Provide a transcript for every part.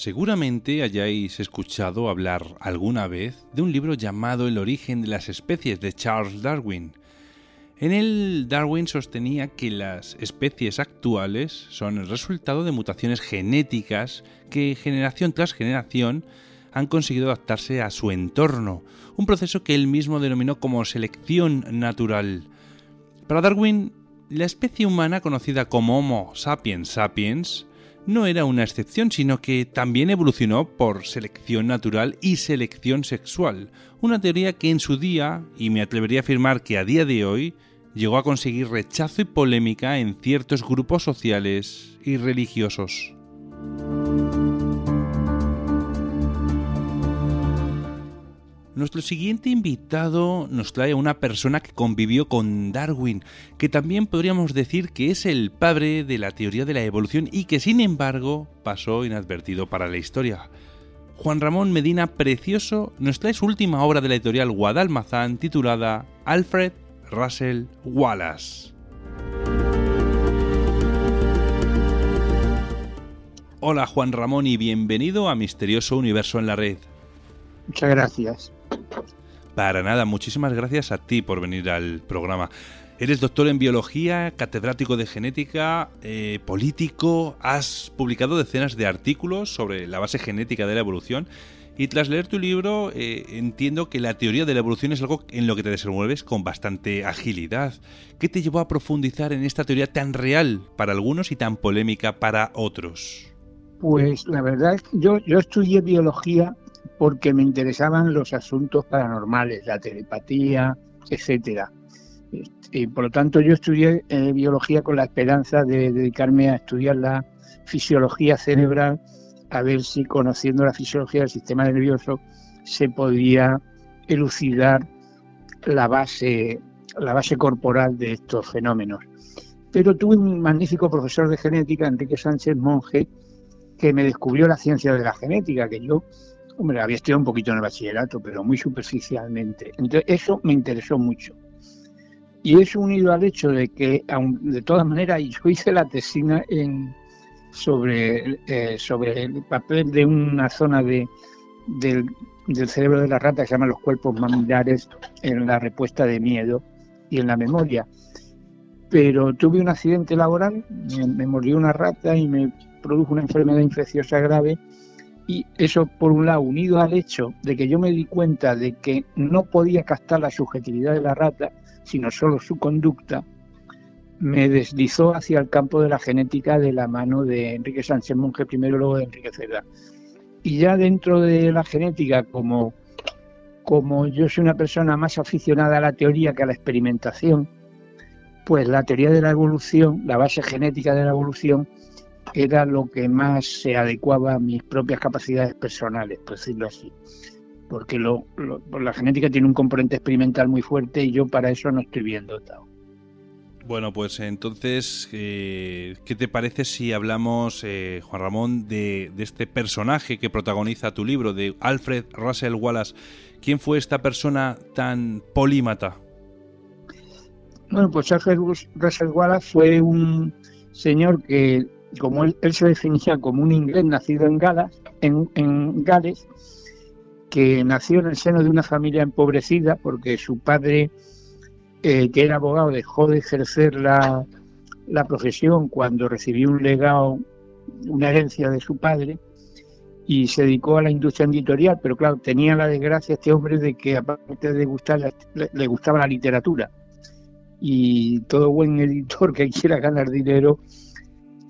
Seguramente hayáis escuchado hablar alguna vez de un libro llamado El origen de las especies de Charles Darwin. En él Darwin sostenía que las especies actuales son el resultado de mutaciones genéticas que generación tras generación han conseguido adaptarse a su entorno, un proceso que él mismo denominó como selección natural. Para Darwin, la especie humana conocida como Homo sapiens sapiens no era una excepción, sino que también evolucionó por selección natural y selección sexual, una teoría que en su día, y me atrevería a afirmar que a día de hoy, llegó a conseguir rechazo y polémica en ciertos grupos sociales y religiosos. Nuestro siguiente invitado nos trae a una persona que convivió con Darwin, que también podríamos decir que es el padre de la teoría de la evolución y que sin embargo pasó inadvertido para la historia. Juan Ramón Medina Precioso nos trae su última obra de la editorial Guadalmazán titulada Alfred Russell Wallace. Hola Juan Ramón y bienvenido a Misterioso Universo en la Red. Muchas gracias. Para nada, muchísimas gracias a ti por venir al programa. Eres doctor en biología, catedrático de genética, eh, político, has publicado decenas de artículos sobre la base genética de la evolución y tras leer tu libro, eh, entiendo que la teoría de la evolución es algo en lo que te desenvuelves con bastante agilidad. ¿Qué te llevó a profundizar en esta teoría tan real para algunos y tan polémica para otros? Pues la verdad, yo, yo estudié biología porque me interesaban los asuntos paranormales, la telepatía, etcétera. Y por lo tanto, yo estudié eh, biología con la esperanza de dedicarme a estudiar la fisiología cerebral a ver si conociendo la fisiología del sistema nervioso se podía elucidar la base, la base corporal de estos fenómenos. Pero tuve un magnífico profesor de genética, Enrique Sánchez Monge, que me descubrió la ciencia de la genética, que yo, hombre, había estudiado un poquito en el bachillerato, pero muy superficialmente. Entonces, eso me interesó mucho. Y eso unido al hecho de que, de todas maneras, yo hice la tesina eh, sobre el papel de una zona de, del, cerebro de la rata que se llama los cuerpos mamilares en la respuesta de miedo y en la memoria. Pero tuve un accidente laboral, me, me murió una rata y me produjo una enfermedad infecciosa grave y eso por un lado unido al hecho de que yo me di cuenta de que no podía captar la subjetividad de la rata, sino solo su conducta, me deslizó hacia el campo de la genética de la mano de Enrique Sánchez Monje primero, luego de Enrique Cerda. Y ya dentro de la genética, como, como yo soy una persona más aficionada a la teoría que a la experimentación, pues la teoría de la evolución, la base genética de la evolución, era lo que más se adecuaba a mis propias capacidades personales, por decirlo así. Porque lo, la genética tiene un componente experimental muy fuerte y yo para eso no estoy bien dotado. Bueno, pues entonces, eh, ¿qué te parece si hablamos, eh, Juan Ramón, de, este personaje que protagoniza tu libro, de Alfred Russell Wallace? ¿Quién fue esta persona tan polímata? Bueno, pues Alfred Russell Wallace fue un señor que, como él, se definía como un inglés nacido en, Galas, en, Gales, que nació en el seno de una familia empobrecida porque su padre eh, que era abogado, dejó de ejercer la, profesión cuando recibió un legado, una herencia de su padre, y se dedicó a la industria editorial, pero claro, tenía la desgracia este hombre de que aparte de gustar, le, gustaba la literatura. Y todo buen editor que quiera ganar dinero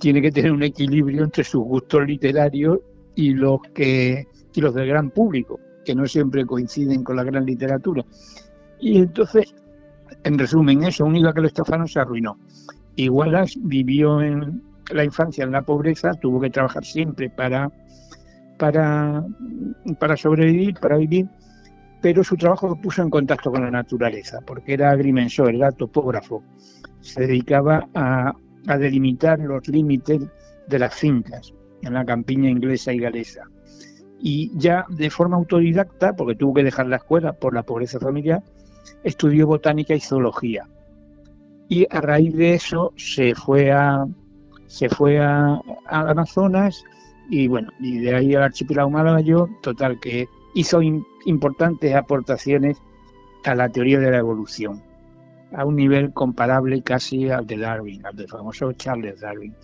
tiene que tener un equilibrio entre sus gustos literarios y los que y los del gran público, que no siempre coinciden con la gran literatura. Y entonces en resumen, eso unido a que el estofano se arruinó. Y Wallace vivió en la infancia en la pobreza, tuvo que trabajar siempre para, para, para sobrevivir, para vivir, pero su trabajo lo puso en contacto con la naturaleza, porque era agrimensor, era topógrafo. Se dedicaba a, a delimitar los límites de las fincas en la campiña inglesa y galesa. Y ya de forma autodidacta, porque tuvo que dejar la escuela por la pobreza familiar, estudió botánica y zoología. Y a raíz de eso se fue a, se fue a, Amazonas, Y bueno, y de ahí al archipiélago Mayor, total, que hizo importantes aportaciones a la teoría de la evolución, a un nivel comparable casi al de Darwin, al del famoso Charles Darwin.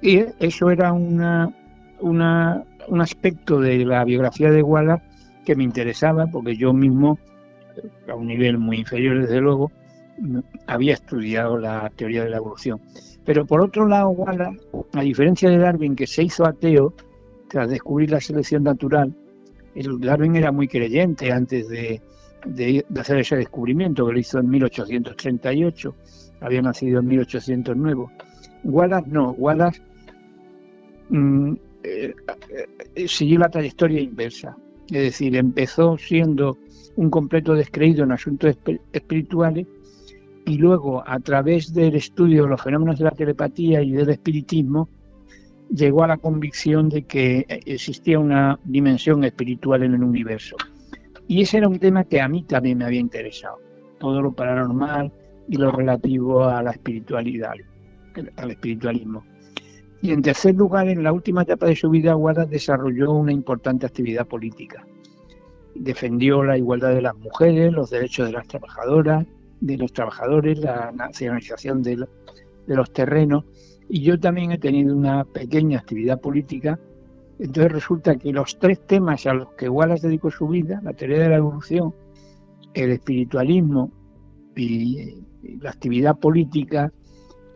Y eso era una, una, un aspecto de la biografía de Wallace que me interesaba, porque yo mismo, a un nivel muy inferior desde luego, había estudiado la teoría de la evolución. Pero por otro lado, Wallace, a diferencia de Darwin, que se hizo ateo tras descubrir la selección natural, el Darwin era muy creyente antes de, hacer ese descubrimiento, que lo hizo en 1838, había nacido en 1809. Wallace no, Wallace mm, eh, eh, siguió la trayectoria inversa, es decir, empezó siendo un completo descreído en asuntos espirituales y luego a través del estudio de los fenómenos de la telepatía y del espiritismo llegó a la convicción de que existía una dimensión espiritual en el universo. Y ese era un tema que a mí también me había interesado, todo lo paranormal y lo relativo a la espiritualidad, al espiritualismo. Y en tercer lugar, en la última etapa de su vida, Wallace desarrolló una importante actividad política. Defendió la igualdad de las mujeres, los derechos de las trabajadoras, de los trabajadores, la nacionalización de, los terrenos. Y yo también he tenido una pequeña actividad política. Entonces resulta que los tres temas a los que Wallace dedicó su vida, la teoría de la evolución, el espiritualismo y la actividad política,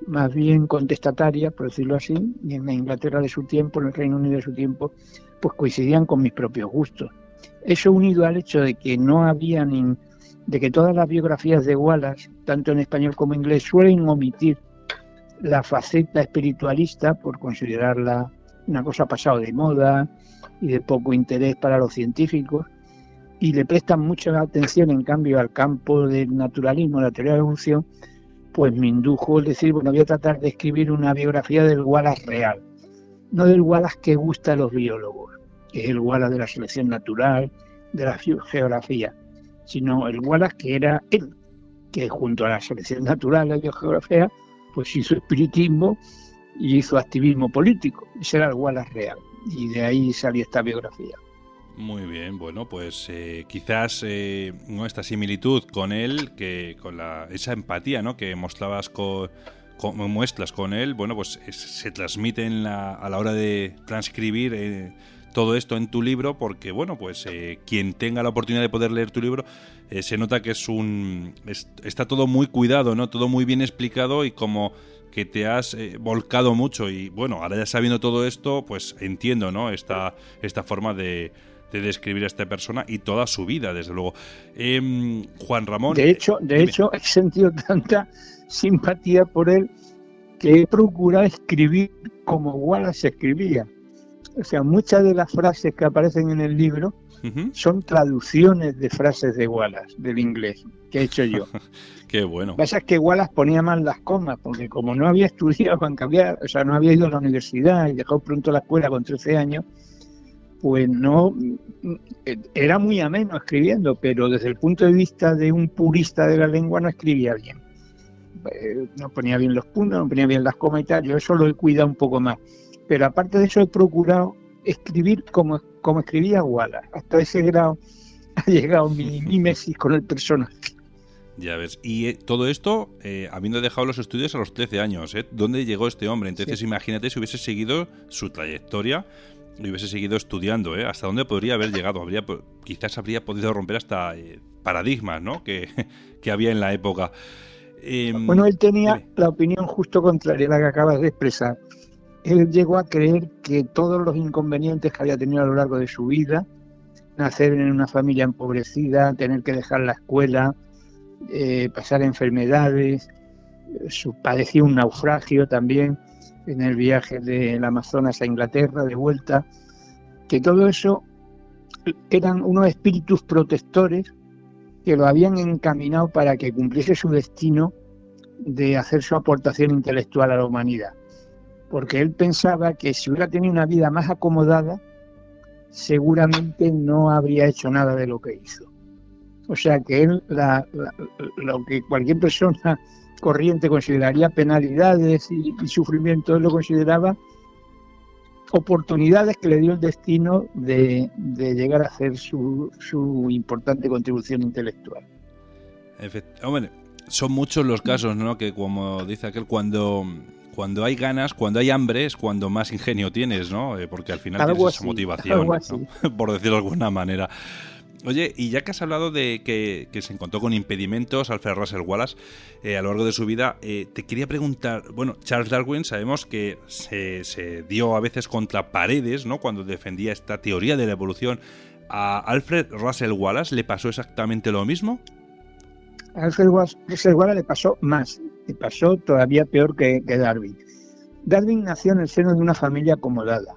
más bien contestataria, por decirlo así, y en la Inglaterra de su tiempo, en el Reino Unido de su tiempo, pues coincidían con mis propios gustos. Eso unido al hecho de que no había ni, de que todas las biografías de Wallace, tanto en español como en inglés, suelen omitir la faceta espiritualista por considerarla una cosa pasada de moda y de poco interés para los científicos, y le prestan mucha atención, en cambio, al campo del naturalismo, la teoría de la evolución, pues me indujo el decir, bueno, voy a tratar de escribir una biografía del Wallace real, no del Wallace que gusta a los biólogos, que es el Wallace de la selección natural, de la geografía, sino el Wallace que era él, que junto a la selección natural, la biogeografía, pues hizo espiritismo y hizo activismo político. Ese era el Wallace real. Y de ahí salió esta biografía. Muy bien, bueno, pues eh, quizás eh, esta similitud con él, que con la, esa empatía ¿no? que mostrabas con, muestras con él, bueno, pues se transmite en la, a la hora de transcribir eh, todo esto en tu libro, porque bueno, pues eh, quien tenga la oportunidad de poder leer tu libro, se nota que es un está todo muy cuidado, ¿no? Todo muy bien explicado y como que te has volcado mucho y bueno, ahora ya sabiendo todo esto, pues entiendo, ¿no? Esta, esta forma de de describir a esta persona y toda su vida, desde luego. Em, Juan Ramón. De hecho, de hecho, he sentido tanta simpatía por él que he procurado escribir como Wallace escribía. O sea, muchas de las frases que aparecen en el libro son traducciones de frases de Wallace, del inglés, que he hecho yo. Qué bueno. Lo que pasa es que Wallace ponía mal las comas, porque como no había estudiado, o sea, no había ido a la universidad y dejó pronto la escuela con 13 años, pues no era muy ameno escribiendo, pero desde el punto de vista de un purista de la lengua no escribía bien. Eh, no ponía bien los puntos, no ponía bien las comas y tal, yo eso lo he cuidado un poco más. Pero aparte de eso he procurado escribir como, como escribía Wallace. Hasta ese grado ha llegado mi mimesis con el personaje. Ya ves. Y eh, todo esto eh, habiendo dejado los estudios a los 13 años. ¿eh? ¿Dónde llegó este hombre? Entonces imagínate si hubiese seguido su trayectoria y hubiese seguido estudiando, ¿eh? ¿Hasta dónde podría haber llegado? Habría, quizás habría podido romper hasta eh, paradigmas, ¿no? Que, había en la época. Em, bueno, él tenía la opinión justo contraria a la que acabas de expresar. Él llegó a creer que todos los inconvenientes que había tenido a lo largo de su vida, nacer en una familia empobrecida, tener que dejar la escuela, eh, pasar enfermedades, su, padecía un naufragio también, en el viaje del Amazonas a Inglaterra de vuelta, que todo eso eran unos espíritus protectores que lo habían encaminado para que cumpliese su destino de hacer su aportación intelectual a la humanidad. Porque él pensaba que si hubiera tenido una vida más acomodada, seguramente no habría hecho nada de lo que hizo. O sea que él, lo que cualquier persona corriente consideraría penalidades y, sufrimiento, él lo consideraba oportunidades que le dio el destino de, llegar a hacer su, su importante contribución intelectual. Hombre, son muchos los casos, ¿no? Que como dice aquel, cuando, cuando hay ganas, cuando hay hambre, es cuando más ingenio tienes, ¿no? Eh, porque al final tienes esa motivación, por decirlo de alguna manera. Oye, y ya que has hablado de que, se encontró con impedimentos Alfred Russel Wallace eh, a lo largo de su vida, eh, te quería preguntar, bueno, Charles Darwin sabemos que se, se, dio a veces contra paredes, ¿no? Cuando defendía esta teoría de la evolución. ¿A Alfred Russel Wallace le pasó exactamente lo mismo? A Alfred le pasó más, le pasó todavía peor que, Darwin. Darwin nació en el seno de una familia acomodada.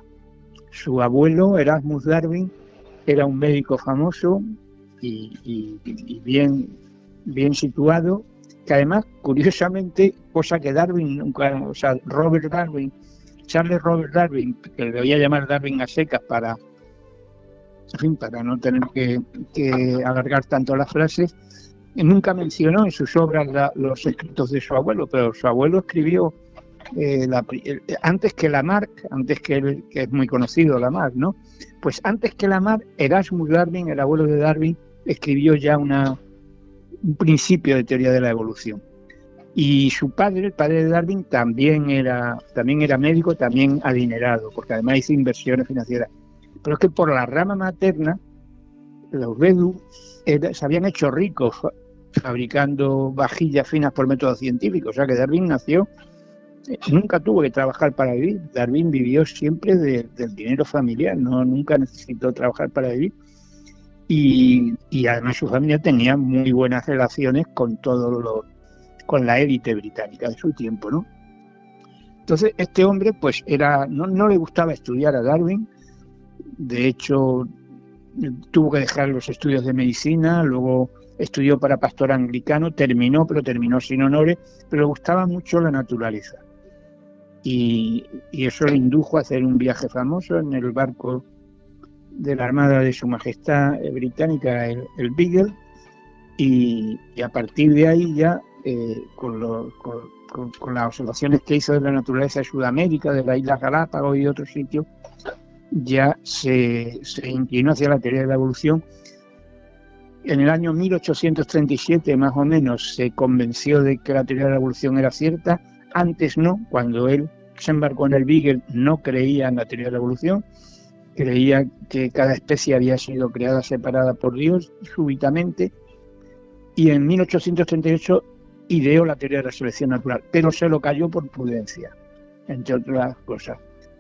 Su abuelo, Erasmus Darwin, era un médico famoso y, bien, situado, que además, curiosamente, cosa que Darwin nunca, o sea, Robert Darwin, Charles Robert Darwin, que le voy a llamar Darwin a secas para, en para no tener que, alargar tanto las frases, nunca mencionó en sus obras los escritos de su abuelo, pero su abuelo escribió eh, antes que Lamarck, antes que, él, que es muy conocido Lamarck, ¿no? Pues antes que Lamarck, Erasmus Darwin, el abuelo de Darwin, escribió ya un principio de teoría de la evolución. Y su padre, el padre de Darwin, también era, también era médico, también adinerado, porque además hizo inversiones financieras. Pero es que por la rama materna, los Bedu se habían hecho ricos fabricando vajillas finas por métodos científicos. O sea que Darwin nació nunca tuvo que trabajar para vivir. Darwin vivió siempre del dinero familiar, no nunca necesitó trabajar para vivir. Y, además su familia tenía muy buenas relaciones con todo lo, con la élite británica de su tiempo, ¿no? Entonces este hombre, pues era, no, no le gustaba estudiar a Darwin. De hecho, tuvo que dejar los estudios de medicina, luego estudió para pastor anglicano, terminó, pero terminó sin honores, pero le gustaba mucho la naturaleza y, eso le indujo a hacer un viaje famoso en el barco de la Armada de Su Majestad Británica, el, Beagle, y, a partir de ahí ya, eh, con, las observaciones que hizo de la naturaleza de Sudamérica, de las Islas Galápagos y otros sitios, ya se inclinó hacia la teoría de la evolución. En el año 1837, más o menos, se convenció de que la teoría de la evolución era cierta antes no, cuando él se embarcó en el Beagle, no creía en la teoría de la evolución, creía que cada especie había sido creada separada por Dios súbitamente, y en 1838 ideó la teoría de la selección natural, pero se lo cayó por prudencia, entre otras cosas.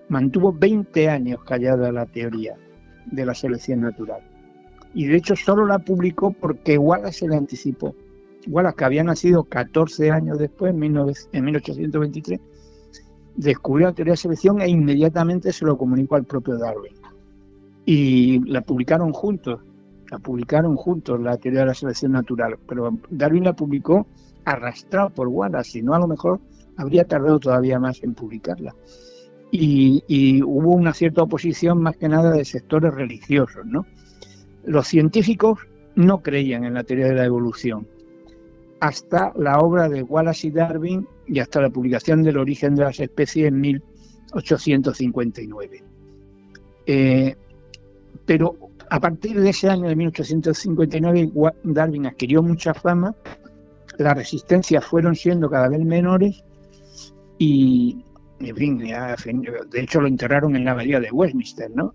Mantuvo 20 años callada la teoría de la selección natural. Y de hecho solo la publicó porque Wallace se la anticipó. Wallace, que había nacido 14 años después, en, 1823, descubrió la teoría de selección e inmediatamente se lo comunicó al propio Darwin. Y la publicaron juntos, la publicaron juntos, la teoría de la selección natural, pero Darwin la publicó arrastrado por Wallace, si no a lo mejor habría tardado todavía más en publicarla. Y, y, hubo una cierta oposición más que nada de sectores religiosos, ¿no? Los científicos no creían en la teoría de la evolución, hasta la obra de Wallace y Darwin y hasta la publicación del origen de las especies en 1859. Eh, pero a partir de ese año de 1859 Darwin adquirió mucha fama, las resistencias fueron siendo cada vez menores y, en fin, de hecho lo enterraron en la abadía de Westminster, ¿no?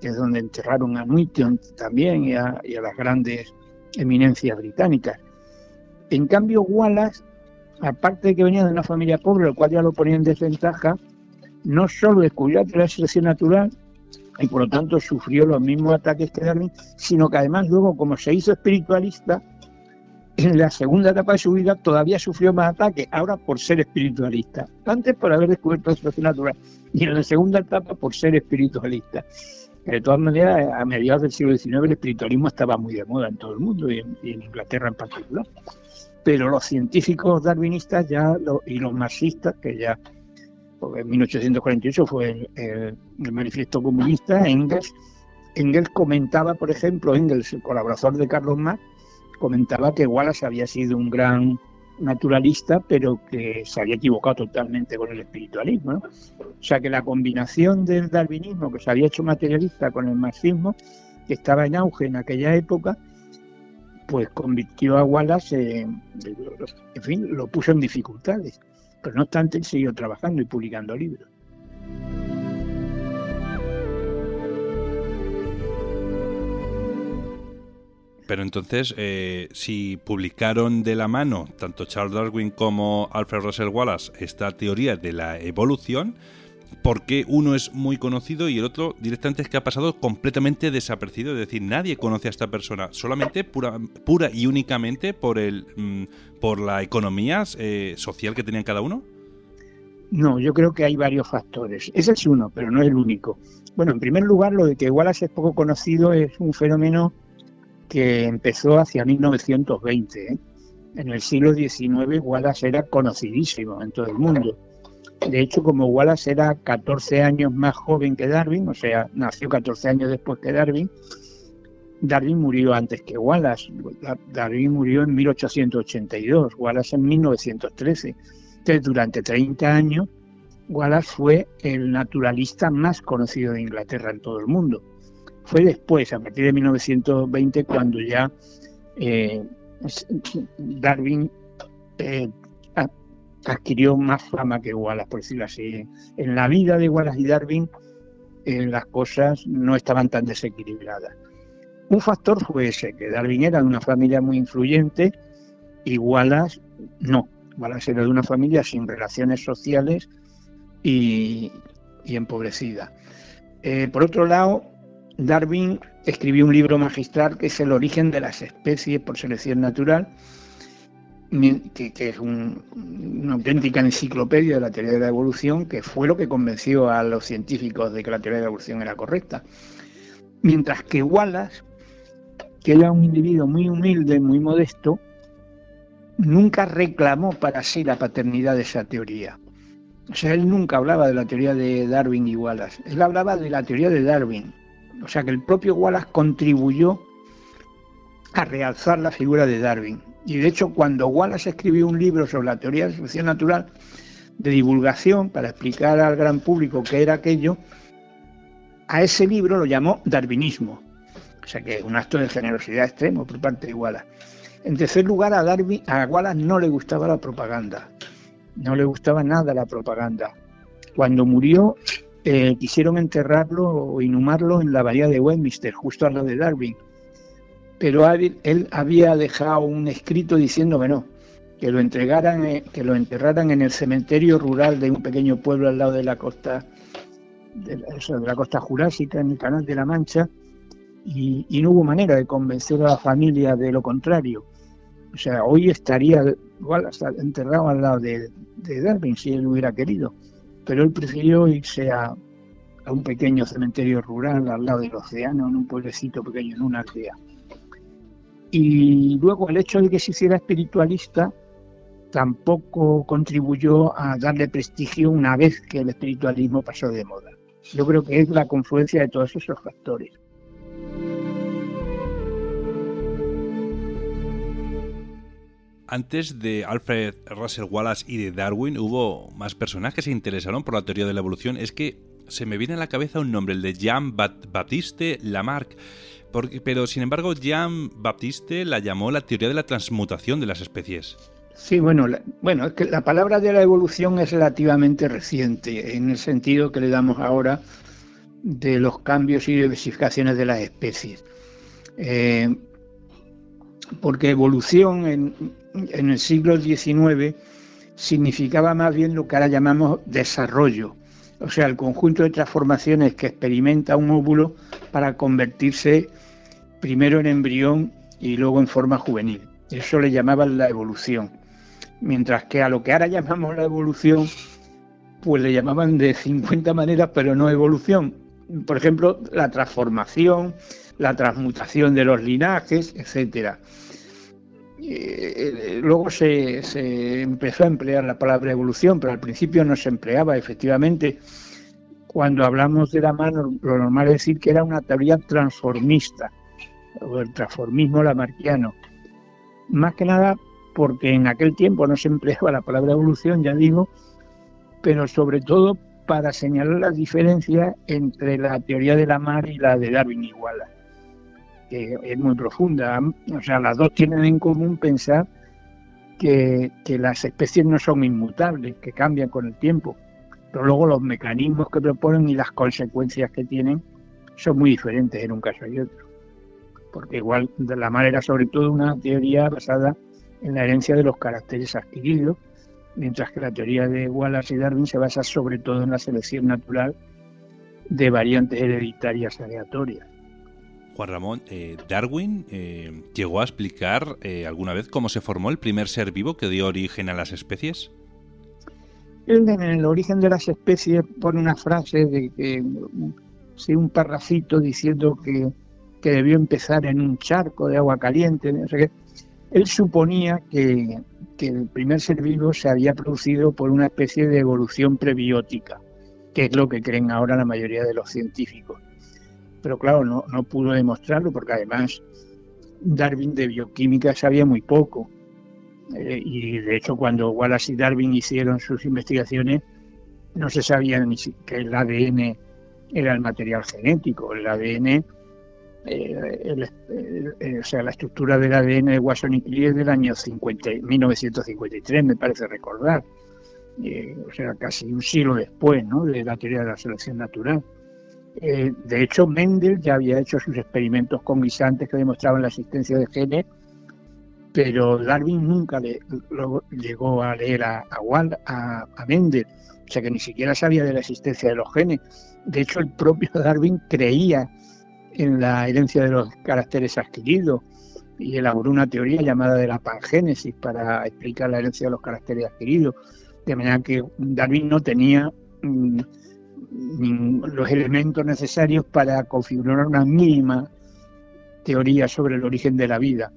Que es donde enterraron a Newton también y a las grandes eminencias británicas. En cambio, Wallace, aparte de que venía de una familia pobre, lo cual ya lo ponía en desventaja, no solo descubrió la selección natural y por lo tanto sufrió los mismos ataques que Darwin, sino que además luego, como se hizo espiritualista, en la segunda etapa de su vida todavía sufrió más ataques, ahora por ser espiritualista. Antes por haber descubierto la selección natural y en la segunda etapa por ser espiritualista. De todas maneras, a mediados del siglo XIX el espiritualismo estaba muy de moda en todo el mundo y en Inglaterra en particular. Pero los científicos darwinistas ya y los marxistas, que ya en 1848 fue el, manifiesto comunista, Engels, Engels comentaba, por ejemplo, Engels, el colaborador de Carlos Marx, comentaba que Wallace había sido un gran naturalista, pero que se había equivocado totalmente con el espiritualismo. O sea que la combinación del darwinismo, que se había hecho materialista, con el marxismo, que estaba en auge en aquella época, pues convirtió a Wallace, en, en fin, lo puso en dificultades. Pero no obstante, él siguió trabajando y publicando libros. Pero entonces, eh, si publicaron de la mano tanto Charles Darwin como Alfred Russell Wallace esta teoría de la evolución, ¿por qué uno es muy conocido y el otro directamente es que ha pasado completamente desapercibido? Es decir, nadie conoce a esta persona, solamente pura, pura y únicamente por, el, mm, por la economía eh, social que tenían cada uno. No, yo creo que hay varios factores. Ese es uno, pero no es el único. Bueno, en primer lugar, lo de que Wallace es poco conocido es un fenómeno que empezó hacia 1920. ¿eh? En el siglo XIX Wallace era conocidísimo en todo el mundo. De hecho, como Wallace era 14 años más joven que Darwin, o sea, nació 14 años después que Darwin, Darwin murió antes que Wallace. Darwin murió en 1882, Wallace en 1913. Entonces, durante 30 años, Wallace fue el naturalista más conocido de Inglaterra en todo el mundo. Fue después, a partir de 1920, cuando ya eh, Darwin eh, adquirió más fama que Wallace, por decirlo así. En la vida de Wallace y Darwin eh, las cosas no estaban tan desequilibradas. Un factor fue ese, que Darwin era de una familia muy influyente y Wallace no. Wallace era de una familia sin relaciones sociales y, empobrecida. por otro lado, Darwin escribió un libro magistral que es El origen de las especies por selección natural, que, es una auténtica enciclopedia de la teoría de la evolución, que fue lo que convenció a los científicos de que la teoría de la evolución era correcta. Mientras que Wallace, que era un individuo muy humilde, muy modesto, nunca reclamó para sí la paternidad de esa teoría. O sea, él nunca hablaba de la teoría de Darwin y Wallace, él hablaba de la teoría de Darwin, o sea que el propio Wallace contribuyó a realzar la figura de Darwin. Y de hecho, cuando Wallace escribió un libro sobre la teoría de la selección natural de divulgación para explicar al gran público qué era aquello, a ese libro lo llamó Darwinismo. O sea que es un acto de generosidad extremo por parte de Wallace. En tercer lugar, a, Darwin, a Wallace no le gustaba la propaganda. No le gustaba nada la propaganda. Cuando murió, eh, quisieron enterrarlo o inhumarlo en la bahía de Westminster, justo al lado de Darwin. Pero él había dejado un escrito diciendo que no, que lo entregaran, eh, que lo enterraran en el cementerio rural de un pequeño pueblo al lado de la costa, de la, costa jurásica, en el Canal de la Mancha, y, no hubo manera de convencer a la familia de lo contrario. O sea, hoy estaría igual enterrado al lado de Darwin si él hubiera querido pero él prefirió irse a, un pequeño cementerio rural al lado del océano, en un pueblecito pequeño, en una aldea. Y luego el hecho de que se hiciera espiritualista tampoco contribuyó a darle prestigio una vez que el espiritualismo pasó de moda. Yo creo que es la confluencia de todos esos factores. Antes de Alfred Russell Wallace y de Darwin hubo más personajes que se interesaron por la teoría de la evolución. Es que se me viene a la cabeza un nombre, el de Jean Baptiste Lamarck. pero sin embargo, Jean Baptiste la llamó la teoría de la transmutación de las especies. Sí, bueno, bueno, es que la palabra de la evolución es relativamente reciente, en el sentido que le damos ahora de los cambios y diversificaciones de las especies. Eh, porque evolución en, en el siglo XIX significaba más bien lo que ahora llamamos desarrollo, o sea, el conjunto de transformaciones que experimenta un óvulo para convertirse primero en embrión y luego en forma juvenil. Eso le llamaban la evolución. Mientras que a lo que ahora llamamos la evolución, pues le llamaban de 50 maneras, pero no evolución. Por ejemplo, la transformación, la transmutación de los linajes, etcétera. Eh, luego se, empezó a emplear la palabra evolución, pero al principio no se empleaba efectivamente. Cuando hablamos de la mano, lo normal es decir que era una teoría transformista, o el transformismo lamarquiano. Más que nada porque en aquel tiempo no se empleaba la palabra evolución, ya digo, pero sobre todo para señalar las diferencias entre la teoría de la mar y la de Darwin Wallace, que es muy profunda. O sea, las dos tienen en común pensar que, que las especies no son inmutables, que cambian con el tiempo, pero luego los mecanismos que proponen y las consecuencias que tienen son muy diferentes en un caso y otro. Porque igual de la mar era sobre todo una teoría basada en la herencia de los caracteres adquiridos, mientras que la teoría de Wallace y Darwin se basa sobre todo en la selección natural de variantes hereditarias aleatorias. Juan Ramón, eh, Darwin eh, llegó a explicar eh, alguna vez cómo se formó el primer ser vivo que dio origen a las especies. En el origen de las especies pone una frase de sí, un parrafito diciendo que, que, debió empezar en un charco de agua caliente. Sé qué. Él suponía que, que el primer ser vivo se había producido por una especie de evolución prebiótica, que es lo que creen ahora la mayoría de los científicos. Pero claro, no, no pudo demostrarlo porque además Darwin de bioquímica sabía muy poco. Eh, y de hecho cuando Wallace y Darwin hicieron sus investigaciones no se sabía ni que el ADN era el material genético, el ADN eh, eh, o sea, la estructura del ADN de Watson y Crick es del año 50, 1953, me parece recordar. O sea, casi un siglo después ¿no? de la teoría de la selección natural. De hecho, Mendel ya había hecho sus experimentos con guisantes que demostraban la existencia de genes, pero Darwin nunca le, llegó a leer a, a, a Mendel, o sea que ni siquiera sabía de la existencia de los genes. De hecho, el propio Darwin creía en la herencia de los caracteres adquiridos y elaboró una teoría llamada de la pangénesis para explicar la herencia de los caracteres adquiridos, de manera que Darwin no tenía mm, los elementos necesarios para configurar una mínima teoría sobre el origen de la vida.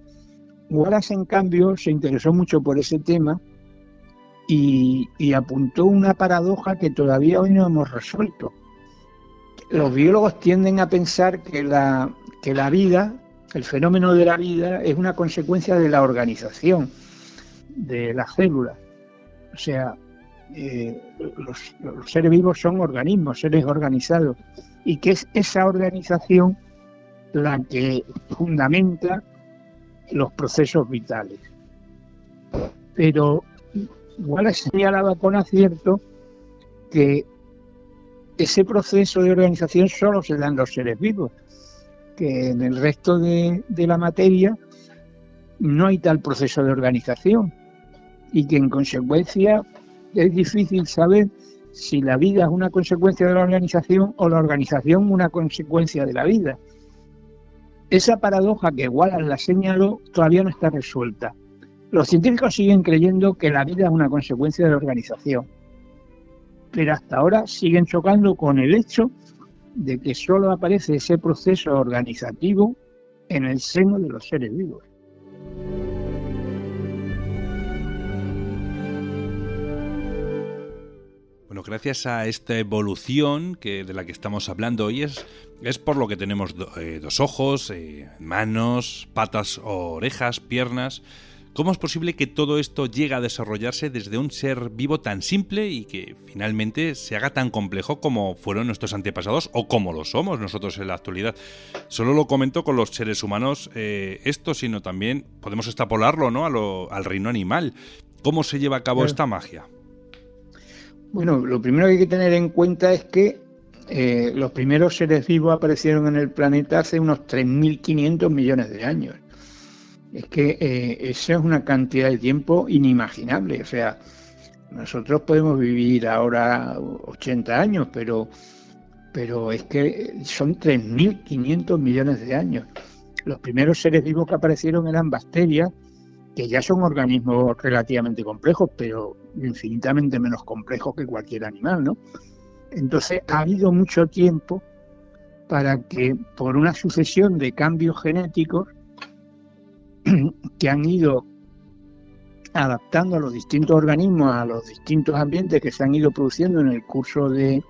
Wallace, en cambio, se interesó mucho por ese tema y, apuntó una paradoja que todavía hoy no hemos resuelto los biólogos tienden a pensar que la, que la vida, el fenómeno de la vida, es una consecuencia de la organización de las células. O sea, eh, los, seres vivos son organismos, seres organizados, y que es esa organización la que fundamenta los procesos vitales. Pero igual señalaba con acierto que ese proceso de organización solo se da en los seres vivos, que en el resto de, la materia no hay tal proceso de organización y que en consecuencia es difícil saber si la vida es una consecuencia de la organización o la organización una consecuencia de la vida. Esa paradoja que Wallace la señaló todavía no está resuelta. Los científicos siguen creyendo que la vida es una consecuencia de la organización pero hasta ahora siguen chocando con el hecho de que solo aparece ese proceso organizativo en el seno de los seres vivos. Gracias a esta evolución que, de la que estamos hablando hoy es, es por lo que tenemos eh, dos ojos, eh, manos, patas, orejas, piernas. ¿Cómo es posible que todo esto llegue a desarrollarse desde un ser vivo tan simple y que finalmente se haga tan complejo como fueron nuestros antepasados o como lo somos nosotros en la actualidad? Solo lo comento con los seres humanos eh, esto, sino también podemos extrapolarlo ¿no? al reino animal. ¿Cómo se lleva a cabo esta magia? Bueno, lo primero que hay que tener en cuenta es que eh, los primeros seres vivos aparecieron en el planeta hace unos 3.500 millones de años es que eh, esa es una cantidad de tiempo inimaginable. O sea, nosotros podemos vivir ahora 80 años, pero, pero es que son 3.500 millones de años. Los primeros seres vivos que aparecieron eran bacterias, que ya son organismos relativamente complejos, pero infinitamente menos complejos que cualquier animal, ¿no? Entonces ha habido mucho tiempo para que por una sucesión de cambios genéticos que han ido adaptando a los distintos organismos, a los distintos ambientes que se han ido produciendo en el curso de,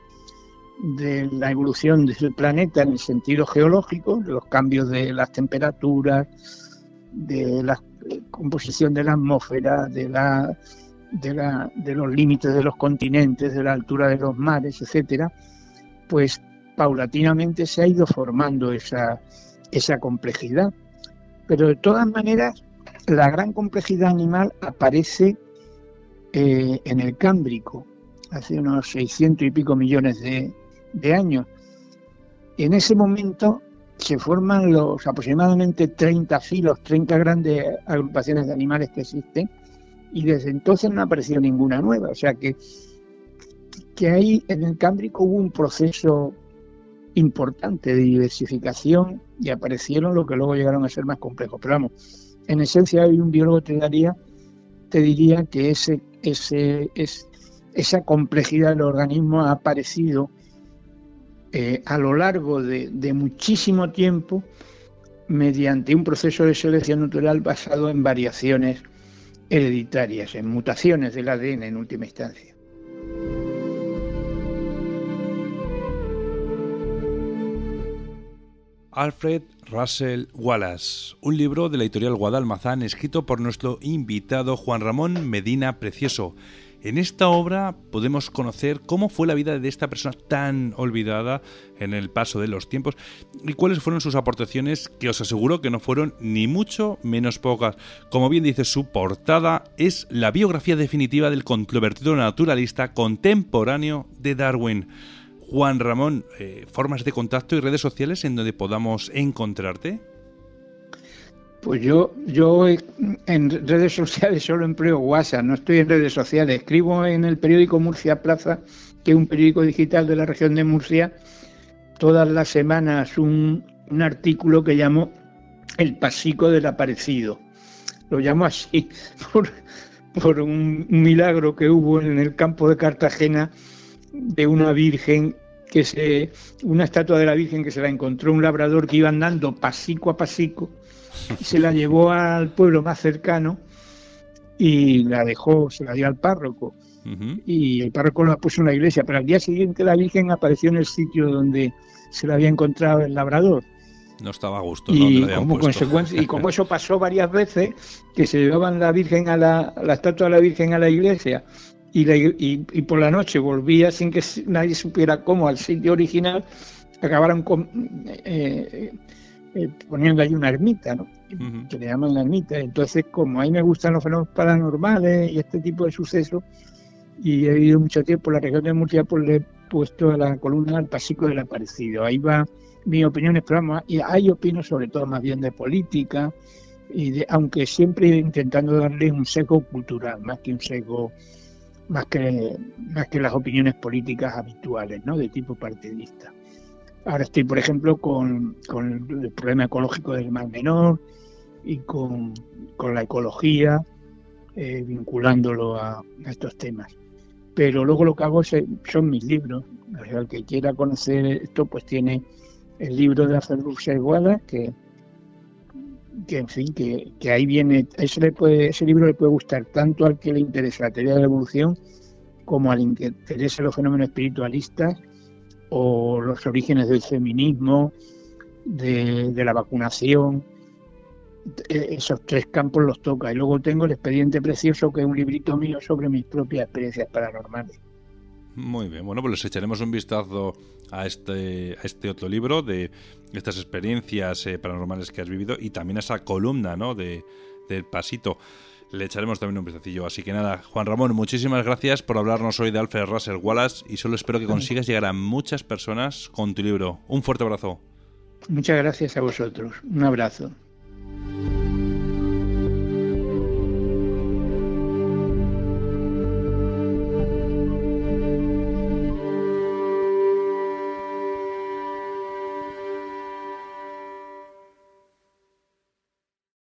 de la evolución del planeta en el sentido geológico, de los cambios de las temperaturas, de las composición de la atmósfera, de la de, la, de los límites de los continentes, de la altura de los mares, etcétera, pues paulatinamente se ha ido formando esa, esa complejidad. Pero de todas maneras, la gran complejidad animal aparece eh, en el Cámbrico, hace unos 600 y pico millones de, de años. En ese momento se forman los aproximadamente 30 filos, 30 grandes agrupaciones de animales que existen, y desde entonces no ha aparecido ninguna nueva. O sea que, que ahí en el Cámbrico hubo un proceso importante de diversificación y aparecieron lo que luego llegaron a ser más complejos. Pero vamos, en esencia hoy un biólogo te daría, te diría que ese, ese, es, esa complejidad del organismo ha aparecido eh, a lo largo de, de muchísimo tiempo mediante un proceso de selección natural basado en variaciones hereditarias, en mutaciones del ADN en última instancia. Alfred Russell Wallace, un libro de la editorial Guadalmazán escrito por nuestro invitado Juan Ramón Medina Precioso, en esta obra podemos conocer cómo fue la vida de esta persona tan olvidada en el paso de los tiempos y cuáles fueron sus aportaciones que os aseguro que no fueron ni mucho menos pocas. Como bien dice su portada, es la biografía definitiva del controvertido naturalista contemporáneo de Darwin. Juan Ramón, eh, formas de contacto y redes sociales en donde podamos encontrarte. Pues yo, yo en redes sociales solo empleo WhatsApp, no estoy en redes sociales. Escribo en el periódico Murcia Plaza, que es un periódico digital de la región de Murcia, todas las semanas un, artículo que llamo El pasico del aparecido. Lo llamo así por, por un milagro que hubo en el campo de Cartagena de una virgen que se, una estatua de la Virgen que se la encontró un labrador que iba andando pasico a pasico se la llevó al pueblo más cercano y la dejó, se la dio al párroco. Y el párroco la puso en la iglesia, pero al día siguiente la Virgen apareció en el sitio donde se la había encontrado el labrador. No estaba a gusto. Y, como, consecuencia, y como eso pasó varias veces, que se llevaban la Virgen a la, la estatua de la Virgen a la iglesia y, y, por la noche volvía sin que nadie supiera cómo al sitio original, acabaron con, eh, eh, poniendo ahí una ermita, ¿no? que le llaman la ermita. Entonces, como a mí me gustan los fenómenos paranormales y este tipo de sucesos, y he vivido mucho tiempo en la región de Murcia, pues le he puesto a la columna al pasico del aparecido. Ahí va mi opinión, pero y hay opino sobre todo más bien de política, y aunque siempre intentando darle un sesgo cultural, más que un sesgo, más que, más que las opiniones políticas habituales, ¿no? de tipo partidista. Ahora estoy, por ejemplo, con, el problema ecológico del Mar Menor y con, la ecología, eh, vinculándolo a, estos temas. Pero luego lo que hago son mis libros. El que quiera conocer esto, pues tiene el libro de Ferrugia Iguala, que, que en fin, que, ahí viene, ese, ese libro le puede gustar tanto al que le interesa la teoría de la evolución como al que le interese los fenómenos espiritualistas o los orígenes del feminismo, de, la vacunación, e, esos tres campos los toca. Y luego tengo el expediente precioso, que es un librito mío sobre mis propias experiencias paranormales. Muy bien, bueno, pues les echaremos un vistazo a este, a este otro libro de estas experiencias eh, paranormales que has vivido y también a esa columna, ¿no? De, del pasito le echaremos también un vistacillo. Así que nada, Juan Ramón, muchísimas gracias por hablarnos hoy de Alfred Russell Wallace y solo espero que consigas llegar a muchas personas con tu libro. Un fuerte abrazo. Muchas gracias a vosotros. Un abrazo.